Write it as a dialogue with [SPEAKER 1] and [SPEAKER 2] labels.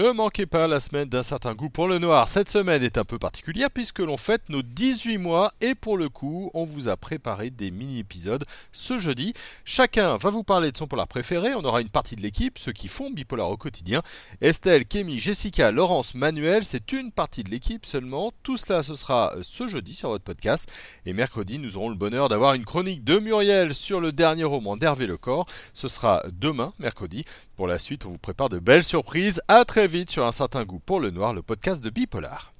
[SPEAKER 1] Ne manquez pas la semaine d'un certain goût pour le noir. Cette semaine est un peu particulière puisque l'on fête nos 18 mois et pour le coup, on vous a préparé des mini-épisodes ce jeudi. Chacun va vous parler de son polar préféré. On aura une partie de l'équipe, ceux qui font bipolar au quotidien. Estelle, Kémy, Jessica, Laurence, Manuel, c'est une partie de l'équipe seulement. Tout cela, ce sera ce jeudi sur votre podcast. Et mercredi, nous aurons le bonheur d'avoir une chronique de Muriel sur le dernier roman d'Hervé Lecor. Ce sera demain, mercredi. Pour la suite, on vous prépare de belles surprises. À très vite sur un certain goût pour le noir, le podcast de Bipolar.